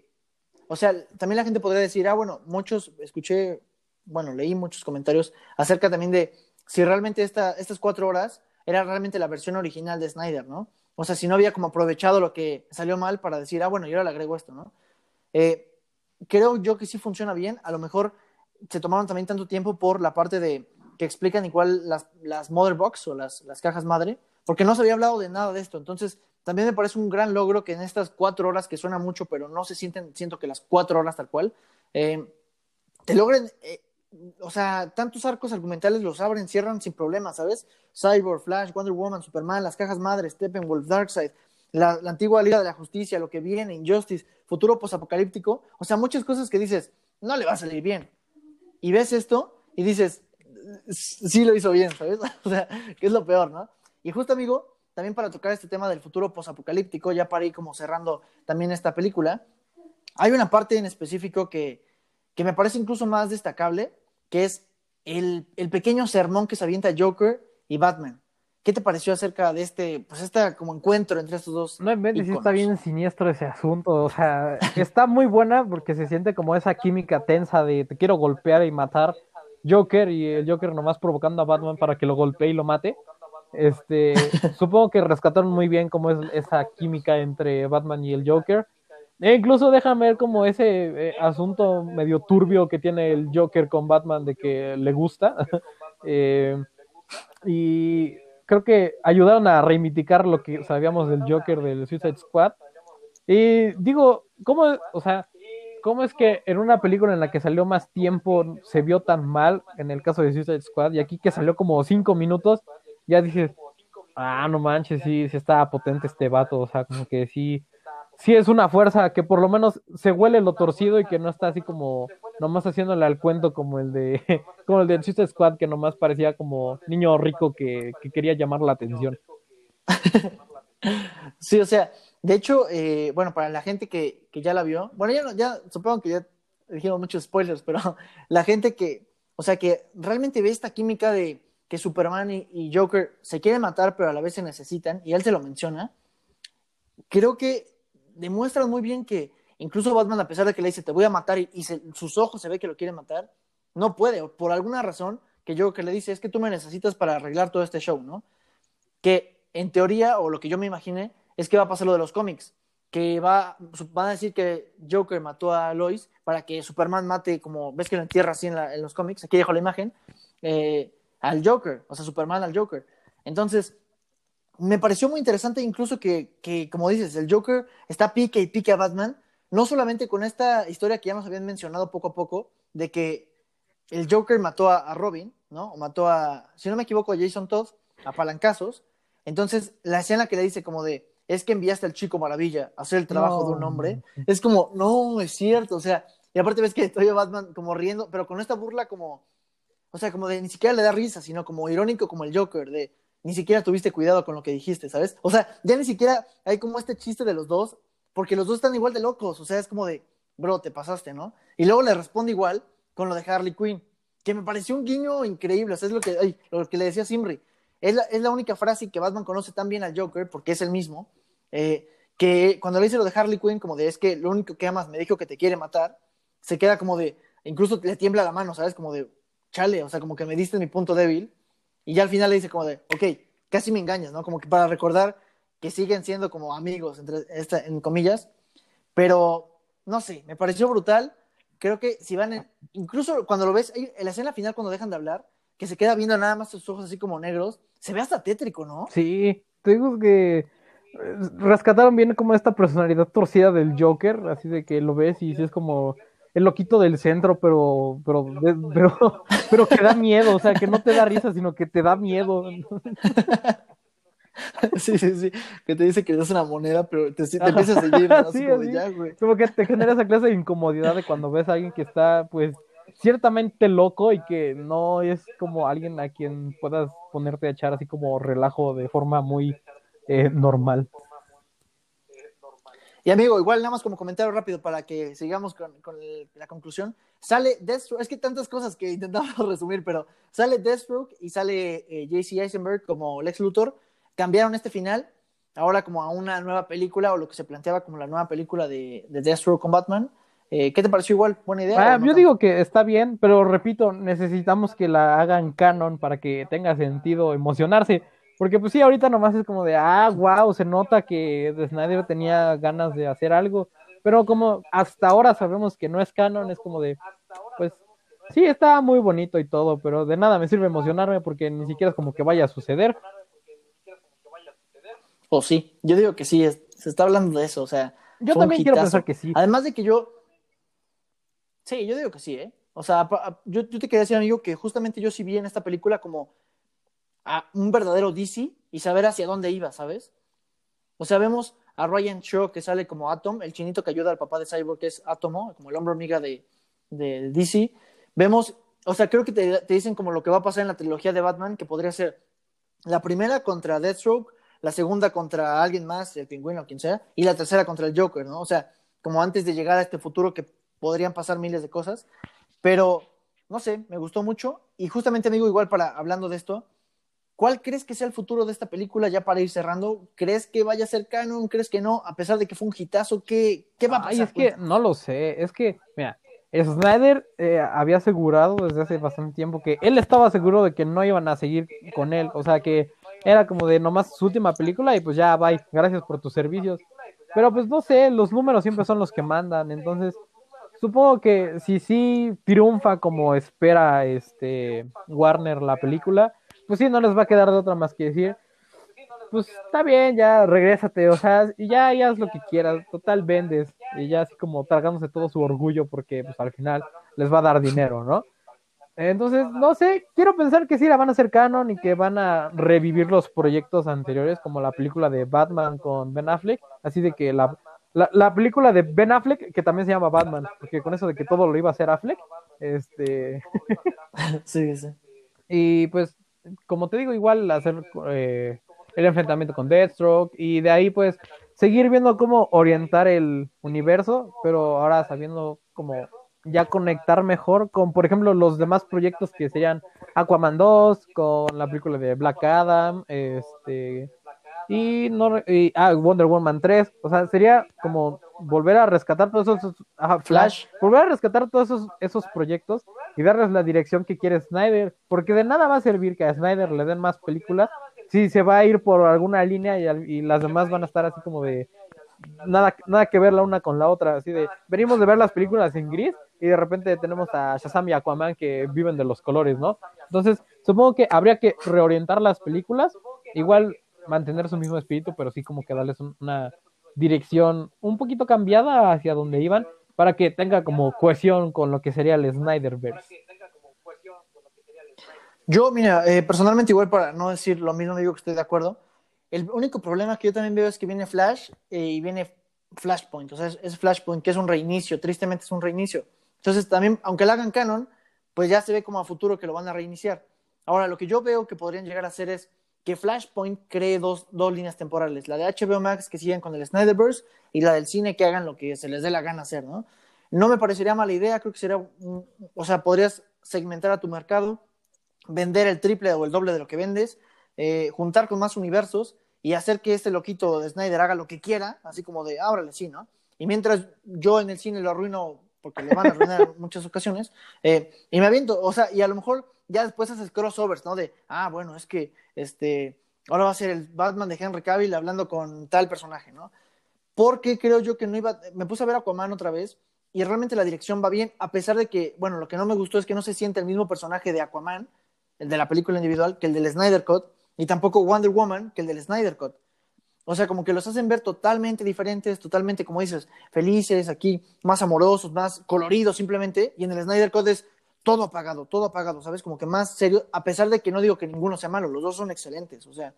o sea, también la gente podría decir, ah, bueno, muchos, escuché, bueno, leí muchos comentarios acerca también de si realmente esta, estas cuatro horas era realmente la versión original de Snyder, ¿no? O sea, si no había como aprovechado lo que salió mal para decir, ah, bueno, yo ahora le agrego esto, ¿no? Eh, creo yo que sí funciona bien, a lo mejor se tomaron también tanto tiempo por la parte de que explican igual las, las mother box o las, las cajas madre, porque no se había hablado de nada de esto, entonces también me parece un gran logro que en estas cuatro horas, que suena mucho, pero no se sienten, siento que las cuatro horas tal cual, eh, te logren, eh, o sea, tantos arcos argumentales los abren, cierran sin problemas, ¿sabes? Cyborg, Flash, Wonder Woman, Superman, las cajas madres, Steppenwolf, Darkseid, la, antigua Liga de la Justicia, lo que viene, Injustice, futuro posapocalíptico, o sea, muchas cosas que dices, no le va a salir bien. Y ves esto y dices, sí lo hizo bien, ¿sabes? o sea, que es lo peor, ¿no? Y justo, amigo, también para tocar este tema del futuro posapocalíptico, ya para ir como cerrando también esta película, hay una parte en específico que, que me parece incluso más destacable, que es el, el, pequeño sermón que se avienta Joker y Batman. ¿Qué te pareció acerca de este, pues este como encuentro entre estos dos? No, en vez de está bien siniestro ese asunto, o sea, está muy buena porque se siente como esa química tensa de te quiero golpear y matar Joker y el Joker nomás provocando a Batman para que lo golpee y lo mate. Este, supongo que rescataron muy bien cómo es esa química entre Batman y el Joker. E incluso déjame ver como ese eh, asunto medio turbio que tiene el Joker con Batman de que le gusta. Eh, y creo que ayudaron a reivindicar lo que sabíamos del Joker del Suicide Squad. Y digo, ¿cómo, o sea, cómo es que en una película en la que salió más tiempo se vio tan mal, en el caso de Suicide Squad, y aquí que salió como cinco minutos, ya dices, ah, no manches, sí, sí está potente este vato, o sea, como que sí, sí es una fuerza que por lo menos se huele lo torcido y que no está así como nomás haciéndole al cuento como el de como el de Suicide Squad que nomás parecía como niño rico que, quería llamar la atención. Sí, o sea, de hecho, eh, bueno, para la gente que, que ya la vio, bueno, ya, ya supongo que ya dijeron muchos spoilers, pero la gente que, o sea, que realmente ve esta química de que Superman y, Joker se quieren matar, pero a la vez se necesitan, y él se lo menciona, creo que demuestran muy bien que incluso Batman, a pesar de que le dice te voy a matar y, sus ojos se ve que lo quiere matar, no puede, por alguna razón que Joker le dice es que tú me necesitas para arreglar todo este show, ¿no? Que en teoría, o lo que yo me imaginé, es que va a pasar lo de los cómics, que va, van a decir que Joker mató a Lois para que Superman mate, como ves que lo entierra así en, en los cómics, aquí dejo la imagen, eh, al Joker, o sea, Superman al Joker. Entonces, me pareció muy interesante incluso que, que, como dices, el Joker está pique y pique a Batman, no solamente con esta historia que ya nos habían mencionado poco a poco, de que el Joker mató a, Robin, ¿no? O mató a, si no me equivoco, a Jason Todd, a palancazos. Entonces, la escena que le dice como de, es que enviaste al chico maravilla a hacer el trabajo de un hombre, es como, no, es cierto, o sea, y aparte ves que estoy a Batman como riendo, pero con esta burla como, o sea, como de ni siquiera le da risa, sino como irónico como el Joker, de ni siquiera tuviste cuidado con lo que dijiste, ¿sabes? O sea, ya ni siquiera hay como este chiste de los dos, porque los dos están igual de locos, o sea, es como de, bro, te pasaste, ¿no? Y luego le responde igual con lo de Harley Quinn, que me pareció un guiño increíble, o sea, es lo que, lo que le decía Simri. Es la, es la, única frase que Batman conoce tan bien al Joker, porque es el mismo, eh, que cuando le dice lo de Harley Quinn, como de, es que lo único que amas me dijo que te quiere matar, se queda como de, incluso le tiembla la mano, ¿sabes? Como de, chale, o sea, como que me diste mi punto débil. Y ya al final le dice como de, ok, casi me engañas, ¿no? Como que para recordar que siguen siendo como amigos, entre esta, en comillas. Pero no sé, me pareció brutal. Creo que si van, en, incluso cuando lo ves, en la escena final cuando dejan de hablar, que se queda viendo nada más sus ojos así como negros, se ve hasta tétrico, ¿no? Sí, te digo que eh, rescataron bien como esta personalidad torcida del Joker, así de que lo ves y es como el loquito del centro, pero, pero, pero, pero que da miedo, o sea, que no te da risa, sino que te da miedo. Sí, sí, sí, que te dice que es una moneda, pero te, te empieza a seguir, ¿no? sí, como, ya, como que te genera esa clase de incomodidad de cuando ves a alguien que está, pues, ciertamente loco y que no es como alguien a quien puedas ponerte a echar así como relajo de forma muy eh, normal. Y amigo, igual nada más como comentario rápido para que sigamos con, la conclusión. Sale Deathstroke, es que tantas cosas que intentamos resumir, pero sale Deathstroke y sale eh, JC Eisenberg como Lex Luthor. Cambiaron este final ahora como a una nueva película o lo que se planteaba como la nueva película de, de Deathstroke con Batman. Eh, ¿Qué te pareció igual? ¿Buena idea? Ah, yo digo que está bien, pero repito, necesitamos que la hagan canon para que tenga sentido emocionarse. Porque pues sí, ahorita nomás es como de, ah, wow, se nota que Snyder tenía ganas de hacer algo, pero como hasta ahora sabemos que no es canon, es como de, pues sí, está muy bonito y todo, pero de nada me sirve emocionarme porque ni siquiera es como que vaya a suceder. O sí, yo digo que sí, se está hablando de eso, o sea. Yo también quiero pensar que sí. Además de que yo. Sí, yo digo que sí, ¿eh? O sea, yo, yo te quería decir, amigo, que justamente yo sí vi en esta película como a un verdadero DC y saber hacia dónde iba, ¿sabes? O sea, vemos a Ryan Shaw que sale como Atom, el chinito que ayuda al papá de Cyborg, que es Atomo, como el hombre amiga de, de DC. Vemos, o sea, creo que te, te, dicen como lo que va a pasar en la trilogía de Batman, que podría ser la primera contra Deathstroke, la segunda contra alguien más, el pingüino o quien sea, y la tercera contra el Joker, ¿no? O sea, como antes de llegar a este futuro que podrían pasar miles de cosas. Pero, no sé, me gustó mucho. Y justamente, amigo, igual para hablando de esto, ¿Cuál crees que sea el futuro de esta película ya para ir cerrando? ¿Crees que vaya a ser canon? ¿Crees que no? A pesar de que fue un hitazo, ¿qué, qué va a pasar? Ay, es que no lo sé. Es que, mira, Snyder eh, había asegurado desde hace bastante tiempo que él estaba seguro de que no iban a seguir con él. O sea, que era como de nomás su última película y pues ya, bye, gracias por tus servicios. Pero pues no sé, los números siempre son los que mandan. Entonces, supongo que si sí triunfa como espera este Warner la película pues sí, no les va a quedar de otra más que decir, pues está bien, ya regrésate, o sea, y ya, ya haz lo que quieras, total vendes, y ya así como tragándose todo su orgullo porque pues al final les va a dar dinero, ¿no? Entonces, no sé, quiero pensar que sí la van a hacer canon y que van a revivir los proyectos anteriores, como la película de Batman con Ben Affleck, así de que la, la, la película de Ben Affleck, que también se llama Batman, porque con eso de que todo lo iba a hacer Affleck, este... sí, sí. Y pues como te digo, igual hacer eh, el enfrentamiento con Deathstroke y de ahí pues seguir viendo cómo orientar el universo, pero ahora sabiendo cómo ya conectar mejor con, por ejemplo, los demás proyectos que serían Aquaman 2, con la película de Black Adam, este y no ah, Wonder Woman 3, o sea, sería como volver a rescatar todos esos Flash, volver a rescatar todos esos, esos proyectos y darles la dirección que quiere Snyder, porque de nada va a servir que a Snyder le den más películas si se va a ir por alguna línea y, las demás van a estar así como de nada, nada que ver la una con la otra, así de venimos de ver las películas en gris y de repente tenemos a Shazam y Aquaman que viven de los colores, ¿no? Entonces, supongo que habría que reorientar las películas, igual mantener su mismo espíritu, pero sí como que darles una dirección un poquito cambiada hacia donde iban para que tenga como cohesión con lo que sería el Snyderverse. Yo, mira, eh, personalmente igual para no decir lo mismo, digo que estoy de acuerdo. El único problema que yo también veo es que viene Flash eh, y viene Flashpoint, o sea, es, Flashpoint que es un reinicio, tristemente es un reinicio. Entonces también, aunque lo hagan canon, pues ya se ve como a futuro que lo van a reiniciar. Ahora, lo que yo veo que podrían llegar a hacer es que Flashpoint cree dos, dos líneas temporales, la de HBO Max que siguen con el Snyderverse y la del cine que hagan lo que se les dé la gana hacer, ¿no? No me parecería mala idea, creo que sería, o sea, podrías segmentar a tu mercado, vender el triple o el doble de lo que vendes, eh, juntar con más universos y hacer que este loquito de Snyder haga lo que quiera, así como de, ábrale, sí, ¿no? Y mientras yo en el cine lo arruino porque le van a arruinar muchas ocasiones, eh, y me aviento, o sea, y a lo mejor ya después haces crossovers, ¿no? De, ah, bueno, es que este, ahora va a ser el Batman de Henry Cavill hablando con tal personaje, ¿no? porque creo yo que no iba, me puse a ver Aquaman otra vez y realmente la dirección va bien, a pesar de que, bueno, lo que no me gustó es que no se siente el mismo personaje de Aquaman, el de la película individual, que el del Snyder Cut, y tampoco Wonder Woman, que el del Snyder Cut. O sea, como que los hacen ver totalmente diferentes, totalmente, como dices, felices, aquí, más amorosos, más coloridos simplemente, y en el Snyder Cut es todo apagado, todo apagado, ¿sabes? Como que más serio, a pesar de que no digo que ninguno sea malo, los dos son excelentes, o sea,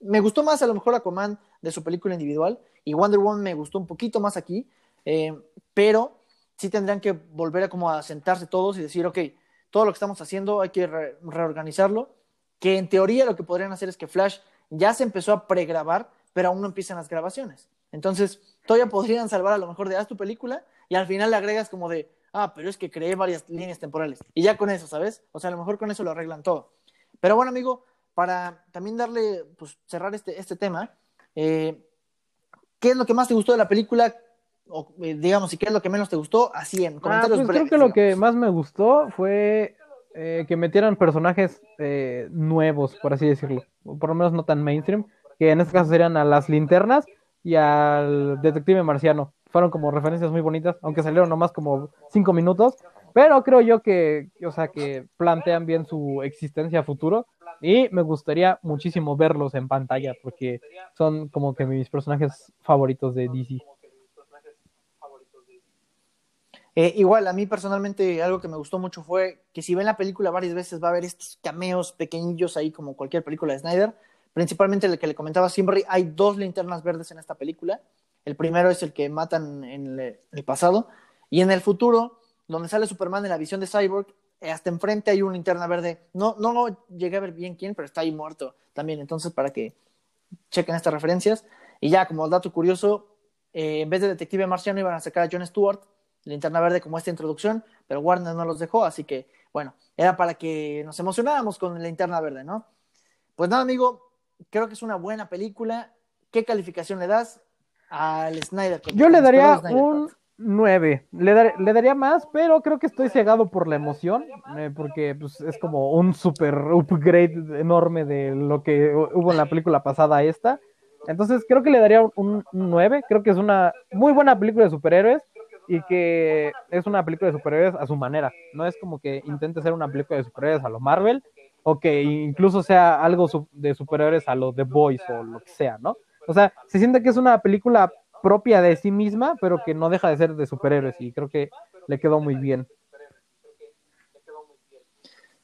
me gustó más a lo mejor Aquaman de su película individual, y Wonder Woman me gustó un poquito más aquí, eh, pero sí tendrían que volver a como a sentarse todos y decir, ok, todo lo que estamos haciendo hay que reorganizarlo, que en teoría lo que podrían hacer es que Flash ya se empezó a pregrabar, pero aún no empiezan las grabaciones. Entonces, todavía podrían salvar a lo mejor de haz tu película y al final le agregas como de, ah, pero es que creé varias líneas temporales. Y ya con eso, ¿sabes? O sea, a lo mejor con eso lo arreglan todo. Pero bueno, amigo, para también darle, pues cerrar este, este tema, eh, ¿qué es lo que más te gustó de la película? O eh, digamos, ¿y qué es lo que menos te gustó? Así en Ah, comentarios pues creo que lo que más me gustó fue eh, que metieran personajes nuevos, por así decirlo. o Por lo menos no tan mainstream. Que en este caso serían a las linternas y al detective marciano. Fueron como referencias muy bonitas, aunque salieron nomás como cinco minutos. Pero creo yo que, o sea, que plantean bien su existencia futuro. Y me gustaría muchísimo verlos en pantalla, porque son como que mis personajes favoritos de DC. Eh, igual, a mí personalmente algo que me gustó mucho fue que si ven la película varias veces va a haber estos cameos pequeñillos ahí como cualquier película de Snyder. Principalmente el que le comentaba siempre, hay dos linternas verdes en esta película. El primero es el que matan en el, pasado. Y en el futuro, donde sale Superman en la visión de Cyborg, eh, hasta enfrente hay una linterna verde. No, no llegué a ver bien quién, pero está ahí muerto también. Entonces, para que chequen estas referencias. Y ya, como dato curioso, eh, en vez de Detective Marciano iban a sacar a John Stewart, Linterna Verde, como esta introducción, pero Warner no los dejó, así que, bueno, era para que nos emocionáramos con la Linterna Verde, ¿no? Pues nada, amigo, creo que es una buena película. ¿Qué calificación le das al Snyder Cut? Yo le daría Snyder un Cut. 9. Le, dar- le daría más, pero creo que estoy cegado por la emoción, eh, porque pues, es como un super upgrade enorme de lo que hu- hubo en la película pasada a esta. Entonces creo que le daría un, un 9. Creo que es una muy buena película de superhéroes y que es una película de superhéroes a su manera. No es como que intente ser una película de superhéroes a lo Marvel o que incluso sea algo de superhéroes a lo The Boys o lo que sea, ¿no? O sea, se siente que es una película propia de sí misma, pero que no deja de ser de superhéroes y creo que le quedó muy bien.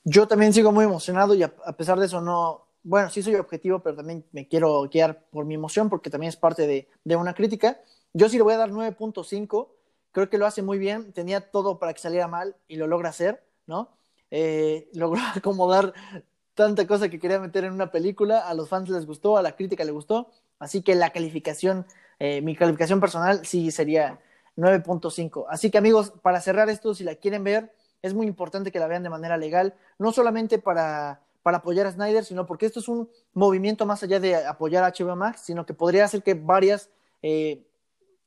Yo también sigo muy emocionado y a, a pesar de eso no, bueno, sí soy objetivo, pero también me quiero guiar por mi emoción porque también es parte de, de una crítica. Yo sí le voy a dar 9.5, creo que lo hace muy bien, tenía todo para que saliera mal y lo logra hacer, ¿no? Eh, logró acomodar tanta cosa que quería meter en una película, a los fans les gustó, a la crítica le gustó, así que la calificación, eh, mi calificación personal sí sería 9.5. Así que amigos, para cerrar esto, si la quieren ver, es muy importante que la vean de manera legal, no solamente para, para apoyar a Snyder, sino porque esto es un movimiento más allá de apoyar a HBO Max, sino que podría hacer que varias eh,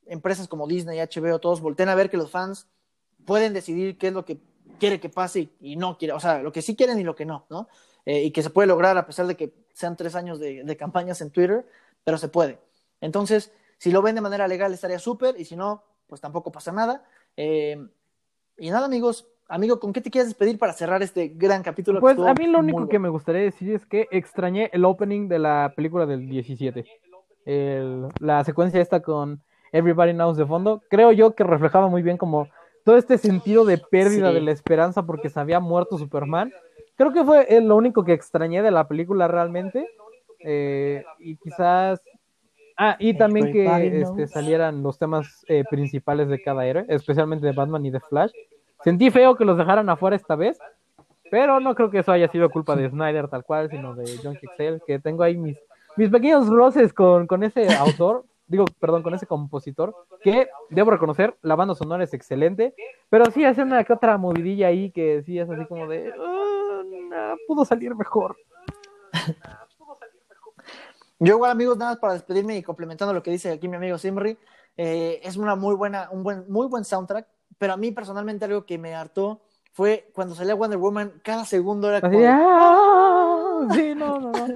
empresas como Disney, HBO, todos volteen a ver que los fans pueden decidir qué es lo que quiere que pase y, no quiere, o sea, lo que sí quieren y lo que no, ¿no? Eh, y que se puede lograr a pesar de que sean tres años de, de campañas en Twitter, pero se puede. Entonces, si lo ven de manera legal estaría súper y si no, pues tampoco pasa nada. Eh, y nada, amigos, amigo, ¿con qué te quieres despedir para cerrar este gran capítulo? Pues a mí lo único bueno? que me gustaría decir es que extrañé el opening de la película del 17. El- la secuencia esta con Everybody Knows de fondo, creo yo que reflejaba muy bien como todo este sentido de pérdida Sí. de la esperanza porque se había muerto Superman. Creo que fue eh, lo único que extrañé de la película realmente. Eh, y quizás... Ah, y también que este, salieran los temas eh, principales de cada héroe, especialmente de Batman y de Flash. Sentí feo que los dejaran afuera esta vez, pero no creo que eso haya sido culpa de Snyder tal cual, sino de John Kixel, que tengo ahí mis, mis pequeños roces con, con ese autor, digo, perdón, con ese compositor, que debo reconocer, la banda sonora es excelente, pero sí hace una que otra movidilla ahí que sí es así como de, "Ah, no, pudo salir mejor. Yo igual, amigos, nada más para despedirme y complementando lo que dice aquí mi amigo Simri, eh, es una muy buena, un buen, muy buen soundtrack, pero a mí personalmente algo que me hartó fue cuando salía Wonder Woman, cada segundo era como, de, "Ah", sí, no, no, no.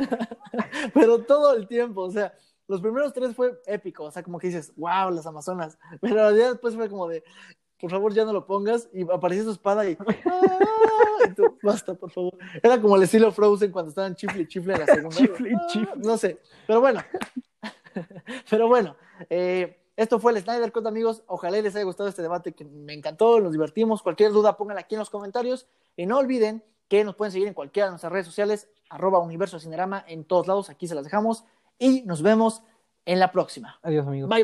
pero todo el tiempo, o sea, los primeros tres fue épico, o sea, como que dices, wow, las Amazonas. Pero la realidad después fue como de, por favor, ya no lo pongas. Y apareció su espada y, ¡Ah! y tú, basta, por favor. Era como el estilo Frozen cuando estaban chifle y chifle en la segunda. Chifle y Ah, chifle. No sé, pero bueno. pero bueno, eh, esto fue el Snyder Cut, amigos. Ojalá les haya gustado este debate que me encantó, nos divertimos. Cualquier duda, pónganla aquí en los comentarios. Y no olviden que nos pueden seguir en cualquiera de nuestras redes sociales, arroba universo cinerama, en todos lados. Aquí se las dejamos. Y nos vemos en la próxima. Adiós, amigos. Bye.